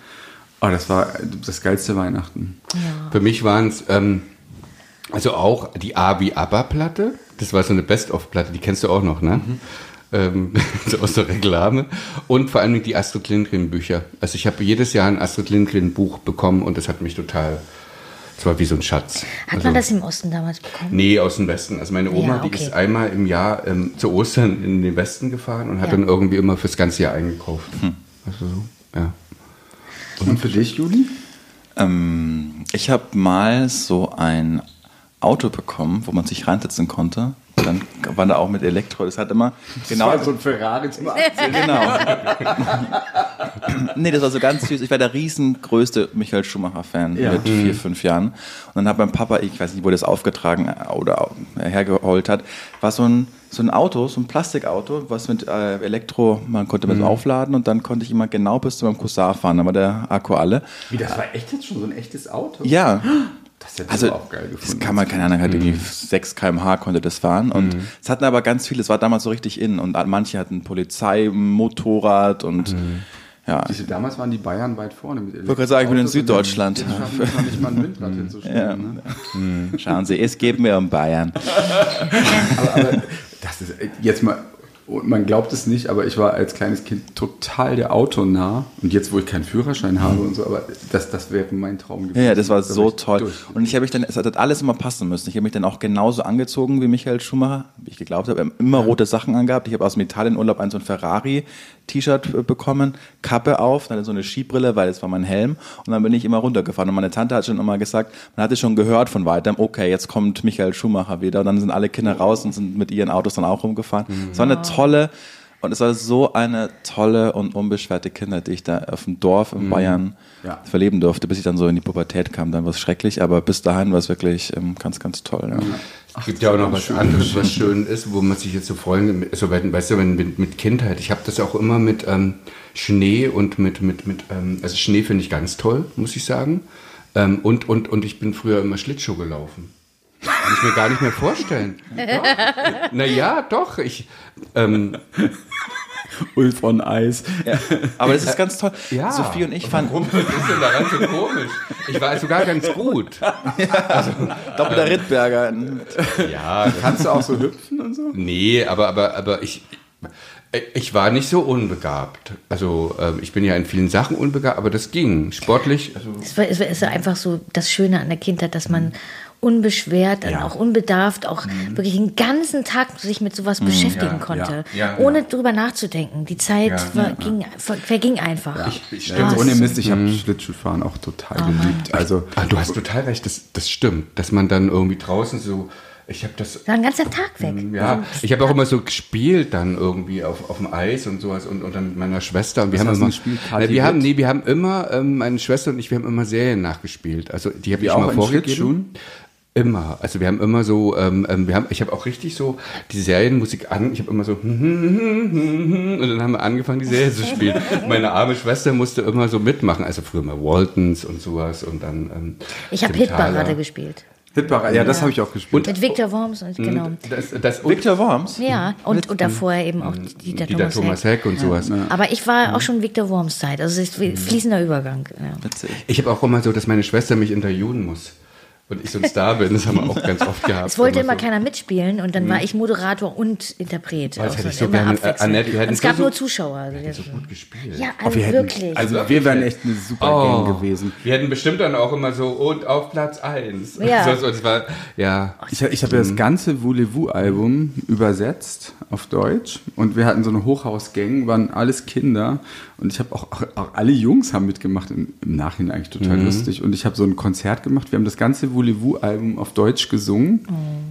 Oh, das war das geilste Weihnachten. Für mich waren es ähm, also auch die A wie ABBA-Platte. Das war so eine Best-of-Platte, die kennst du auch noch, ne? Ähm, so aus der Reklame. Und vor allem die Astrid Lindgren-Bücher. Also ich habe jedes Jahr ein Astrid Lindgren-Buch bekommen und das hat mich total. Das war wie so ein Schatz. Hat Also- man das im Osten damals bekommen? Nee, aus dem Westen. Also meine Oma, Ja, die okay. ist einmal im Jahr ähm, zu Ostern in den Westen gefahren und hat Ja. dann irgendwie immer fürs ganze Jahr eingekauft. Also so, ja. Und für dich, Juli? Ähm, ich habe mal so ein Auto bekommen, wo man sich reinsetzen konnte. Dann war da auch mit Elektro. Das hat immer genau. Das war so ein Ferrari zum genau. nee, das war so ganz süß. Ich war der riesengrößte Michael Schumacher-Fan Ja. mit vier, fünf Jahren. Und dann hat mein Papa, ich weiß nicht, wo das aufgetragen oder hergeholt hat, war so ein, so ein Auto, so ein Plastikauto, was mit äh, Elektro, man konnte mit aufladen und dann konnte ich immer genau bis zu meinem Cousin fahren. War der Akku alle. Wie, das war echt jetzt schon so ein echtes Auto? Ja. Das hätte Also, ich auch geil das gefunden. kann man, keine Ahnung, halt irgendwie 6 km/h konnte das fahren. Und es hatten aber ganz viele, es war damals so richtig in. Und manche hatten Polizei, Motorrad und ja. Diese, damals waren die Bayern weit vorne mit wollte gerade sagen, ich bin in Süddeutschland. Es noch nicht mal ein Windrad hinzustellen. Ja. Ne? Schauen Sie, es geht mir um Bayern. Aber, aber das ist jetzt mal, und man glaubt es nicht, aber ich war als kleines Kind total der Autonah. Und jetzt, wo ich keinen Führerschein habe und so, aber das, das wäre mein Traum gewesen. Ja, ja, das war so ich toll. durch. Und ich habe mich dann, es hat alles immer passen müssen. Ich habe mich dann auch genauso angezogen wie Michael Schumacher, wie ich geglaubt habe. Wir haben immer rote Sachen angehabt. Ich habe aus dem Italienurlaub ein so ein Ferrari-T-Shirt äh, bekommen, Kappe auf, dann so eine Skibrille, weil das war mein Helm. Und dann bin ich immer runtergefahren. Und meine Tante hat schon immer gesagt, man hatte schon gehört von weitem, okay, jetzt kommt Michael Schumacher wieder. Und dann sind alle Kinder raus und sind mit ihren Autos dann auch rumgefahren. Es war eine tolle, und es war so eine tolle und unbeschwerte Kindheit, die ich da auf dem Dorf in Bayern Ja. verleben durfte, bis ich dann so in die Pubertät kam. Dann war es schrecklich, aber bis dahin war es wirklich ähm, ganz, ganz toll. Ja. Es gibt ja auch noch was anderes, was schön ist, wo man sich jetzt so freuen, also weißt du, wenn mit, mit Kindheit, ich habe das auch immer mit ähm, Schnee und mit, mit, mit ähm, also Schnee finde ich ganz toll, muss ich sagen. Ähm, und, und, und ich bin früher immer Schlittschuh gelaufen. Kann ich mir gar nicht mehr vorstellen. Naja, doch. Ich, ähm, Ulf on Eis. Ja. Aber das ist ganz toll. ja. Sophie und ich fanden Warum ist denn daran so komisch? Ich war sogar ganz gut. doppelter Rittberger. Ja, Kannst du auch so hüpfen und so? Nee, aber, aber, aber ich, ich war nicht so unbegabt. Also ähm, ich bin ja in vielen Sachen unbegabt, aber das ging. Sportlich, also Es war- es war- es ist einfach so das Schöne an der Kindheit, dass man unbeschwert, dann auch unbedarft, auch wirklich den ganzen Tag sich mit sowas beschäftigen konnte, ja, ja. ohne drüber nachzudenken. Die Zeit Ja, war, Ging, ver, verging einfach. ich Ja, stimmt. ohne Mist, ich habe Schlittschuhfahren auch total geliebt. Also Ah, du hast total recht, das, das stimmt. Dass man dann irgendwie draußen so, ich habe das, War ein ganzer Tag weg. ja, ich habe auch immer so gespielt dann irgendwie auf, auf dem Eis und sowas und, und dann mit meiner Schwester. Und wir Was haben immer, gespielt? Na, Kati wir haben, nee, wir haben immer, ähm, meine Schwester und ich, wir haben immer Serien nachgespielt. Also die habe ich auch mal vorgegeben. Immer. Also wir haben immer so, ähm, ähm, wir haben, ich habe auch richtig so die Serienmusik an. Ich habe immer so und dann haben wir angefangen, die Serie zu spielen. Meine arme Schwester musste immer so mitmachen. Also früher mal Waltons und sowas und dann. Ähm, Ich habe. Hitparade gespielt. Hitparade, ja, das habe ich auch gespielt. Mit Victor Worms und genau. Das, das und Victor Worms? Ja, und, und davor eben auch Dieter, Dieter Thomas, Thomas Heck. Heck und sowas. Aber ich war auch schon Victor Worms Zeit. Also es ist wie fließender Übergang. Ja. Ich habe auch immer so, dass meine Schwester mich interviewen muss. Und ich so ein Star bin. Das haben wir auch ganz oft gehabt. Es wollte immer so- keiner mitspielen und dann war ich Moderator und Interpret. Oh, das hätte ich so gerne, äh. Annette, wir hätten es gab so- nur Zuschauer. Also das- so gut gespielt. ja, Oh, also wir hätten, wirklich. also wir wären echt eine super Gang gewesen. Wir hätten bestimmt dann auch immer so und auf Platz 1. Ja. So, so, war, ja. Ich, ich habe ja das ganze Voulez-vous-Album übersetzt auf Deutsch und wir hatten so eine Hochhausgang, waren alles Kinder und ich habe auch, auch, auch alle Jungs haben mitgemacht, im, im Nachhinein eigentlich total lustig und ich habe so ein Konzert gemacht, wir haben das ganze Voulez-vous-Album auf Deutsch gesungen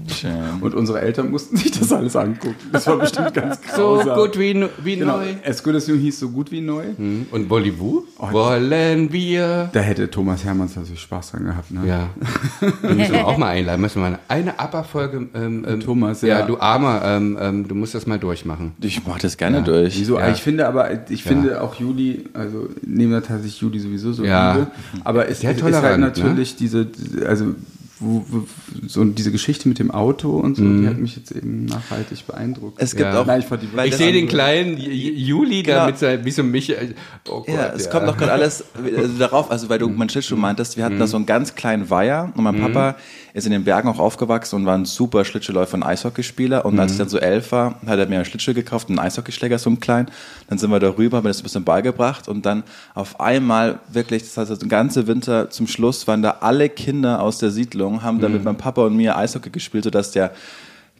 Schön. und unsere Eltern mussten sich das alles angucken. Das war bestimmt ganz So grausam. gut wie, wie Genau, neu. As Good As New hieß so gut wie neu. Und Bollywood? Wollen wir. Da hätte Thomas Hermanns natürlich Spaß dran gehabt. Ne? Ja. Den müssen wir auch mal einladen. Müssen wir mal eine ABBA-Folge. Ähm, ähm, Thomas, ja. ja. du Armer, ähm, ähm, du musst das mal durchmachen. Ich mache das gerne durch. Wieso? Ja. Ich finde aber, ich finde auch Juli, also neben der Tatsache Juli sowieso so Ja. liebe, aber es Sehr ist, ist halt ne? natürlich diese, also wo, wo, so diese Geschichte mit dem Auto und so, die hat mich jetzt eben nachhaltig beeindruckt. Es gibt Ja. auch. Nein, ich Ich sehe den kleinen Juli da Genau. mit seinem, wie so Michael. Oh Gott, Ja, es kommt doch gerade alles äh, darauf, also weil du mein Schlittschuh meintest, wir hatten da so einen ganz kleinen Weiher und mein Papa ist in den Bergen auch aufgewachsen und war ein super Schlittschuhläufer und Eishockeyspieler. Und als ich dann so elf war, hat er mir einen Schlittschuh gekauft, einen Eishockeyschläger, so einen kleinen, dann sind wir da rüber, haben mir das ein bisschen beigebracht und dann auf einmal wirklich, das heißt, der ganze Winter zum Schluss waren da alle Kinder aus der Siedlung, haben da mit meinem Papa und mir Eishockey gespielt, sodass der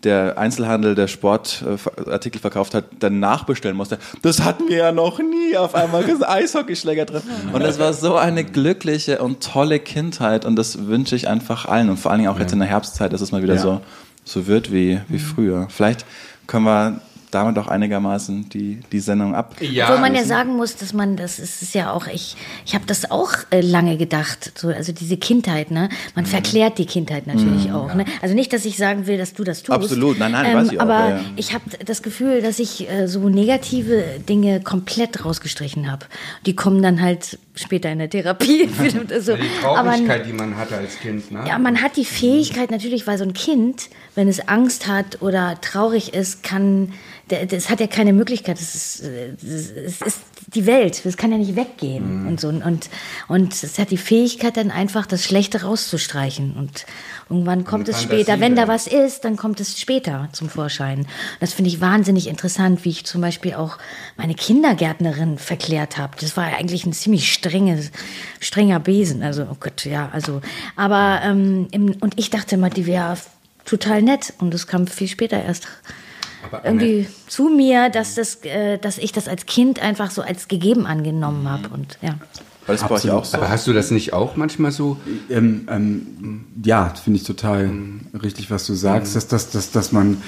der Einzelhandel, der Sportartikel verkauft hat, dann nachbestellen musste. Das hatten wir ja noch nie. Auf einmal ist Eishockeyschläger drin. Und das war so eine glückliche und tolle Kindheit. Und das wünsche ich einfach allen. Und vor allen Dingen auch jetzt in der Herbstzeit, dass es mal wieder Ja. so, so wird wie, wie früher. Vielleicht können wir damit auch einigermaßen die, die Sendung ab. Ja, Obwohl man ja sagen muss, dass man, das ist, ist ja auch, ich, ich habe das auch äh, lange gedacht, so, also diese Kindheit, ne? Mhm. Man verklärt die Kindheit natürlich auch, ne? Also nicht, dass ich sagen will, dass du das tust. Ähm, Absolut. Nein, nein, weiß ich auch, Aber ja, ja. ich habe das Gefühl, dass ich äh, so negative Dinge komplett rausgestrichen habe. Die kommen dann halt später in der Therapie. so. die aber, Traurigkeit, die man hatte als Kind. Ne? ja, man hat die Fähigkeit natürlich, weil so ein Kind, wenn es Angst hat oder traurig ist, kann, das hat ja keine Möglichkeit. Das ist, äh, es ist die Welt. Das kann ja nicht weggehen und so und und es hat die Fähigkeit dann einfach das Schlechte rauszustreichen und irgendwann kommt es Fantasie später. Wenn da was ist, dann kommt es später zum Vorschein. Das finde ich wahnsinnig interessant, wie ich zum Beispiel auch meine Kindergärtnerin verklärt habe. Das war ja eigentlich ein ziemlich strenges, strenger Besen. Also, oh Gott, ja, also. Aber, ähm, im, und ich dachte mal, die wäre total nett. Und das kam viel später erst irgendwie zu mir, dass, das, äh, dass ich das als Kind einfach so als gegeben angenommen habe. Und ja. Weil das bei euch auch so. Aber hast du das nicht auch manchmal so? Ähm, ähm, ja, finde ich total richtig, was du sagst, dass, dass, dass, dass man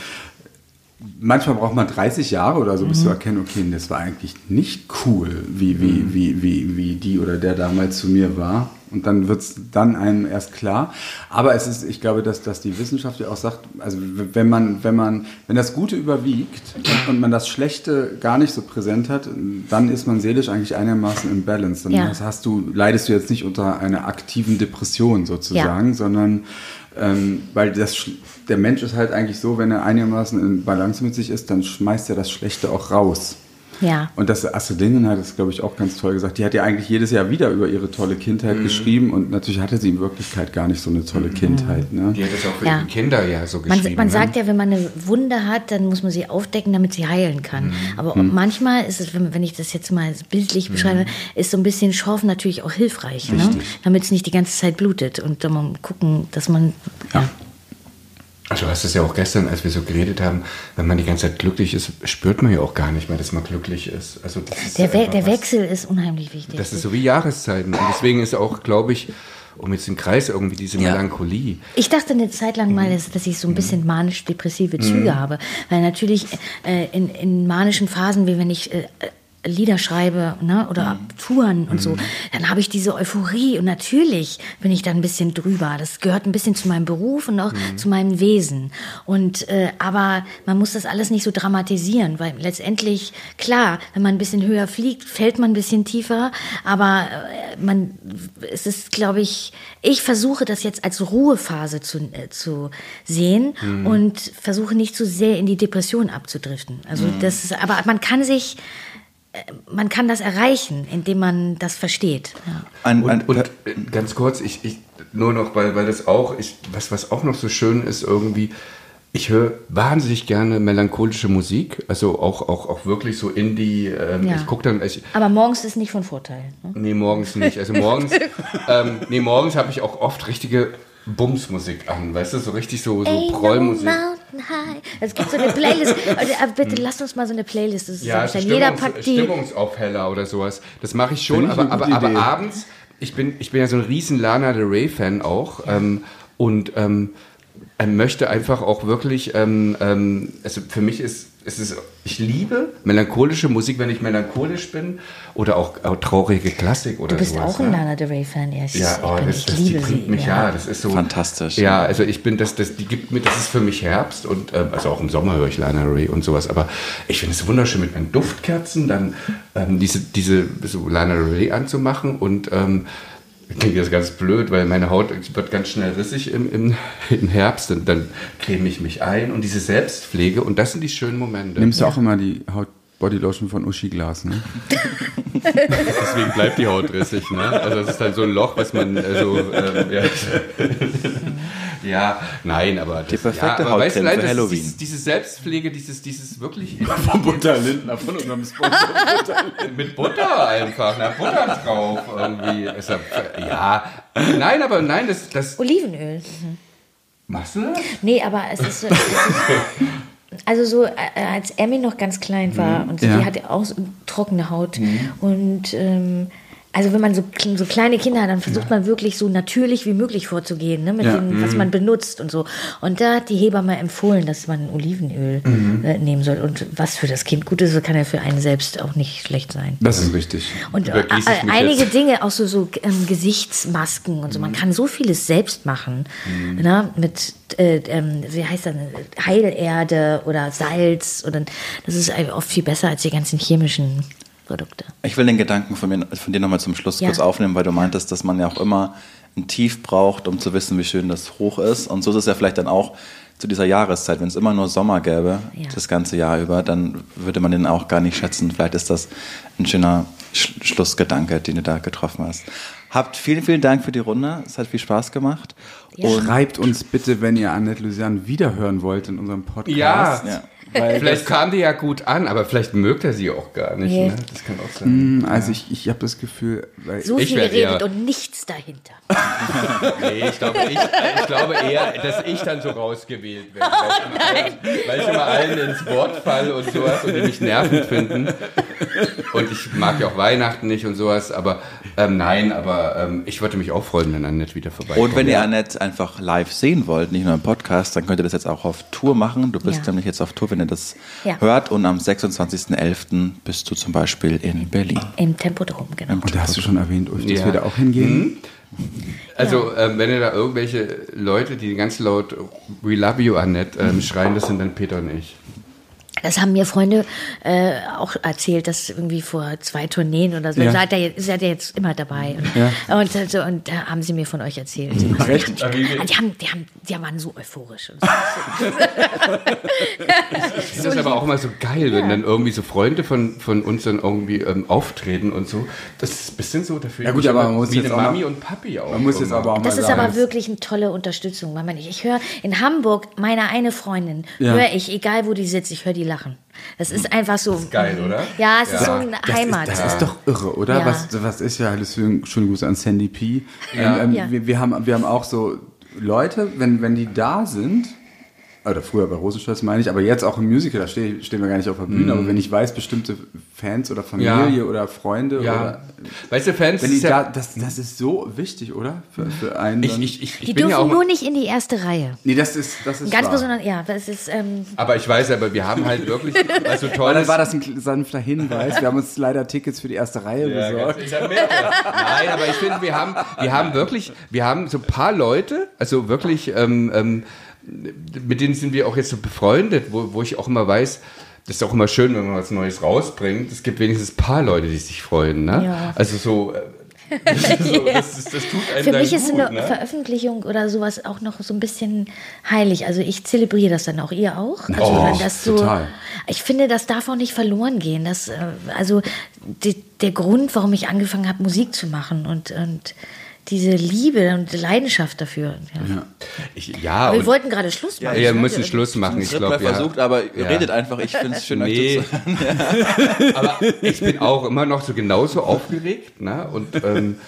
manchmal braucht man 30 Jahre oder so, bis zu erkennen, okay, das war eigentlich nicht cool, wie, wie, wie, wie, wie die oder der damals zu mir war. Und dann wird es dann einem erst klar. Aber es ist, ich glaube, dass, dass die Wissenschaft ja auch sagt, also wenn man, wenn man, wenn das Gute überwiegt und, man das Schlechte gar nicht so präsent hat, dann ist man seelisch eigentlich einigermaßen im Balance. Dann Ja. hast, du, leidest du jetzt nicht unter einer aktiven Depression sozusagen, sondern ähm, weil das, der Mensch ist halt eigentlich so, wenn er einigermaßen in Balance mit sich ist, dann schmeißt er das Schlechte auch raus. Ja. Und das Astrid Lindgren hat das, glaube ich, auch ganz toll gesagt. Die hat ja eigentlich jedes Jahr wieder über ihre tolle Kindheit geschrieben und natürlich hatte sie in Wirklichkeit gar nicht so eine tolle Kindheit. Ne? Die hat das auch für Ja. die Kinder ja so Man, geschrieben. man ne? sagt ja, wenn man eine Wunde hat, dann muss man sie aufdecken, damit sie heilen kann. Aber manchmal ist es, wenn, wenn ich das jetzt mal bildlich beschreibe, ist so ein bisschen Schorfen natürlich auch hilfreich, ne? damit es nicht die ganze Zeit blutet. Und dann mal gucken, dass man. Ja. Also du hast es ja auch gestern, als wir so geredet haben, wenn man die ganze Zeit glücklich ist, spürt man ja auch gar nicht mehr, dass man glücklich ist. Also das ist Der, We der was- Wechsel ist unheimlich wichtig. Das ist so wie Jahreszeiten. Und deswegen ist auch, glaube ich, um jetzt den Kreis irgendwie diese Ja. Melancholie. Ich dachte eine Zeit lang Mhm. mal, dass, dass ich so ein bisschen manisch-depressive Züge habe. Weil natürlich äh, in, in manischen Phasen, wie wenn ich äh, Lieder schreibe ne, oder Mhm. Touren und so, dann habe ich diese Euphorie und natürlich bin ich da ein bisschen drüber. Das gehört ein bisschen zu meinem Beruf und auch Mhm. zu meinem Wesen. Und äh, aber man muss das alles nicht so dramatisieren, weil letztendlich klar, wenn man ein bisschen höher fliegt, fällt man ein bisschen tiefer. Aber äh, man, es ist, glaube ich, ich versuche das jetzt als Ruhephase zu, äh, zu sehen und versuche nicht zu sehr in die Depression abzudriften. Also das ist, aber man kann sich man kann das erreichen, indem man das versteht. Ja. Ein, ein, Und, und äh, ganz kurz, ich, ich nur noch, weil, weil das auch, ich, was, was auch noch so schön ist, irgendwie, ich höre wahnsinnig gerne melancholische Musik, also auch, auch, auch wirklich so Indie. Ähm, Ja. Ich gucke dann, ich, Aber morgens ist nicht von Vorteil. Ne? nee, morgens nicht. Also morgens, ähm, nee, morgens habe ich auch oft richtige Bumsmusik an, weißt du, so richtig so, so Ain't no Prollmusik. Mountain high. Es gibt so eine Playlist. Aber bitte lasst uns mal so eine Playlist Ja, zusammenstellen. Jeder Stimmungs packt die. Stimmungsaufheller oder sowas. Das mache ich schon, aber, aber, aber abends, ich bin, ich bin ja so ein riesen Lana Del Rey Fan auch ähm, und ähm, ähm, möchte einfach auch wirklich, ähm, ähm, also für mich ist, es ist, ich liebe melancholische Musik, wenn ich melancholisch bin oder auch, auch traurige Klassik oder Du bist sowas. auch ein ne? Lana Del Rey Fan. Ja, ich, Ja, ich, oh, bin, das, ich das, die liebe bringt sie. mich, ja. das ist so. Fantastisch. Ja, also ich bin, das, das, die gibt mir, das ist für mich Herbst und, ähm, also auch im Sommer höre ich Lana Ray und sowas, aber ich finde es wunderschön mit meinen Duftkerzen, dann ähm, diese, diese, so Lana Ray anzumachen und, ähm, klingt jetzt ganz blöd, weil meine Haut wird ganz schnell rissig im, im, im Herbst und dann creme ich mich ein und diese Selbstpflege und das sind die schönen Momente. Nimmst du auch immer die Haut Bodylotion von Uschi Glas, ne? Deswegen bleibt die Haut rissig, ne? Also das ist dann so ein Loch, was man äh, so ähm, ja. ja, nein, aber das, Die perfekte ja, aber weißt du, für Halloween. Dieses, diese Selbstpflege, dieses, dieses wirklich Von Butter Lindner, von unserem Sponsor. mit Butter einfach, na Butter drauf irgendwie. Ist ja, ja, nein, aber nein, das, das Olivenöl. machst du das? Nee, aber es ist so. Es ist, also so, äh, als Emmy noch ganz klein war und Ja. die hatte auch so trockene Haut. Und ähm, also wenn man so, so kleine Kinder hat, dann versucht man wirklich so natürlich wie möglich vorzugehen, ne, mit Ja. dem, was man benutzt und so. Und da hat die Hebamme empfohlen, dass man Olivenöl äh, nehmen soll. Und was für das Kind gut ist, kann ja für einen selbst auch nicht schlecht sein. Das ist richtig. Und äh, einige jetzt. Dinge, auch so, so ähm, Gesichtsmasken und so. Man kann so vieles selbst machen. Ne? Mit, äh, ähm, wie heißt das, Heilerde oder Salz. Oder, das ist oft viel besser als die ganzen chemischen Produkte. Ich will den Gedanken von, mir, von dir nochmal zum Schluss Ja. kurz aufnehmen, weil du meintest, dass man ja auch immer ein Tief braucht, um zu wissen, wie schön das Hoch ist. Und so ist es ja vielleicht dann auch zu dieser Jahreszeit. Wenn es immer nur Sommer gäbe, Ja. das ganze Jahr über, dann würde man den auch gar nicht schätzen. Vielleicht ist das ein schöner Sch Schlussgedanke, den du da getroffen hast. Habt vielen, vielen Dank für die Runde. Es hat viel Spaß gemacht. Ja. Und Schreibt uns bitte, wenn ihr Annette Lucian wiederhören wollt in unserem Podcast. Ja. ja. Weil Vielleicht kam die ja gut an, aber vielleicht mögt er sie auch gar nicht. Nee. Ne? Das kann auch sein. Hm, Also ich, ich habe das Gefühl, weil So Ich viel geredet eher- und nichts dahinter. Nee, ich glaube, ich, ich glaube eher, dass ich dann so rausgewählt werde. Weil ich, immer, weil ich immer allen ins Wort falle und sowas und die mich nervend finden. Und ich mag ja auch Weihnachten nicht und sowas, aber ähm, nein, aber ähm, ich würde mich auch freuen, wenn Annette wieder vorbeikommt. Und wenn ihr Annette einfach live sehen wollt, nicht nur im Podcast, dann könnt ihr das jetzt auch auf Tour machen. Du bist Ja. nämlich jetzt auf Tour, wenn ihr das Ja. hört. Und am 26.11. bist du zum Beispiel in Berlin. Im Tempodrom, genau. Und da hast du schon erwähnt, Ulf, dass Ja. wir da auch hingehen. Also, ähm, wenn ihr da irgendwelche Leute, die ganz laut We love you, Annette, ähm, schreien, das sind dann Peter und ich. Das haben mir Freunde äh, auch erzählt, dass irgendwie vor zwei Tourneen oder so, Ja. seid, ihr, jetzt- seid ihr jetzt immer dabei. Und, Ja. und, also, und da haben sie mir von euch erzählt. Recht. Ah, Die, haben, die, haben, die waren so euphorisch. Und so. Ich finde das aber auch immer so geil, wenn dann irgendwie so Freunde von, von uns dann irgendwie ähm, auftreten und so. Das ist ein bisschen so dafür. Ja gut, aber man muss wie jetzt eine auch Mami und Papi auch. Man muss jetzt aber auch Das mal ist sagen, aber wirklich eine tolle Unterstützung. Weil man, ich höre in Hamburg meine eine Freundin, Ja. höre ich, egal wo die sitzt, ich höre die lachen. Das ist einfach so. ist geil, oder? Ja, es ist Ja. so eine Das Heimat. Ist, das ist doch irre, oder? Ja. Was, was ist ja alles für ein schöne Grüße an Sandy P. Ja. Ähm, ähm, Ja. wir, wir, haben, wir haben auch so Leute, wenn, wenn die da sind, oder früher bei Rosenstolz meine ich, aber jetzt auch im Musical, da steh, stehen wir gar nicht auf der Bühne, aber wenn ich weiß, bestimmte Fans oder Familie Mhm. Ja. oder Freunde Ja. oder Weißt du, Fans, wenn die ist ja, da, das, das ist so wichtig, oder? Für, für einen. ich, ich, ich, ich die bin dürfen ja auch, nur nicht in die erste Reihe. nee, das ist, das ist Ganz wahr. besonders, ja, das ist, ähm, aber ich weiß, aber wir haben halt wirklich, also toll dann war das ein sanfter Hinweis. Wir haben uns leider Tickets für die erste Reihe Ja, besorgt. ganz- ich hab mit. Nein, aber ich finde, wir haben, wir haben wirklich, wir haben so ein paar Leute, also wirklich, ähm, ähm, mit denen sind wir auch jetzt so befreundet, wo, wo ich auch immer weiß, das ist auch immer schön, wenn man was Neues rausbringt. Es gibt wenigstens ein paar Leute, die sich freuen. Ne? Ja. Also so, äh, so, das, ist, das tut einem Für mich ist gut, eine ne? Veröffentlichung oder sowas auch noch so ein bisschen heilig. Also ich zelebriere das dann auch. Ihr auch? Also Oh, das so, total. Ich finde, das darf auch nicht verloren gehen. Das, äh, also die, der Grund, warum ich angefangen habe, Musik zu machen und, und diese Liebe und Leidenschaft dafür. Ja. Ich, ja, Aber wir wollten gerade Schluss machen. ja, wir müssen ja, Schluss machen. Ich Ich habe mal glaube, ja. versucht, aber Ja. redet einfach. Ich finde es schön, euch Nee. zuzuhören. Aber ich bin auch immer noch so genauso aufgeregt. Ne? Und, ähm,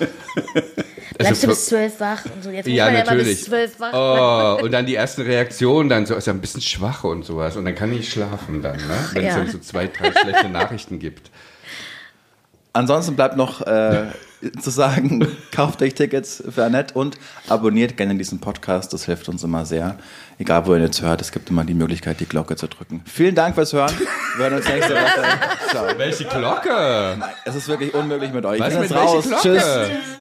Bleibst du bis zwölf wach und so? Jetzt muss Ja, ja natürlich. bis zwölf wach bleiben. Oh, und dann die ersten Reaktionen, dann so ist er ein bisschen schwach und sowas. Und dann kann ich schlafen dann, ne? wenn es Ja. dann so zwei, drei schlechte Nachrichten gibt. Ansonsten bleibt noch äh, zu sagen, kauft euch Tickets für Annette und abonniert gerne diesen Podcast. Das hilft uns immer sehr. Egal, wo ihr jetzt hört, es gibt immer die Möglichkeit, die Glocke zu drücken. Vielen Dank fürs Hören. Wir hören uns nächste Woche. Ciao. Welche Glocke? Es ist wirklich unmöglich mit euch. Was Ich bin mit raus. Glocke? Tschüss.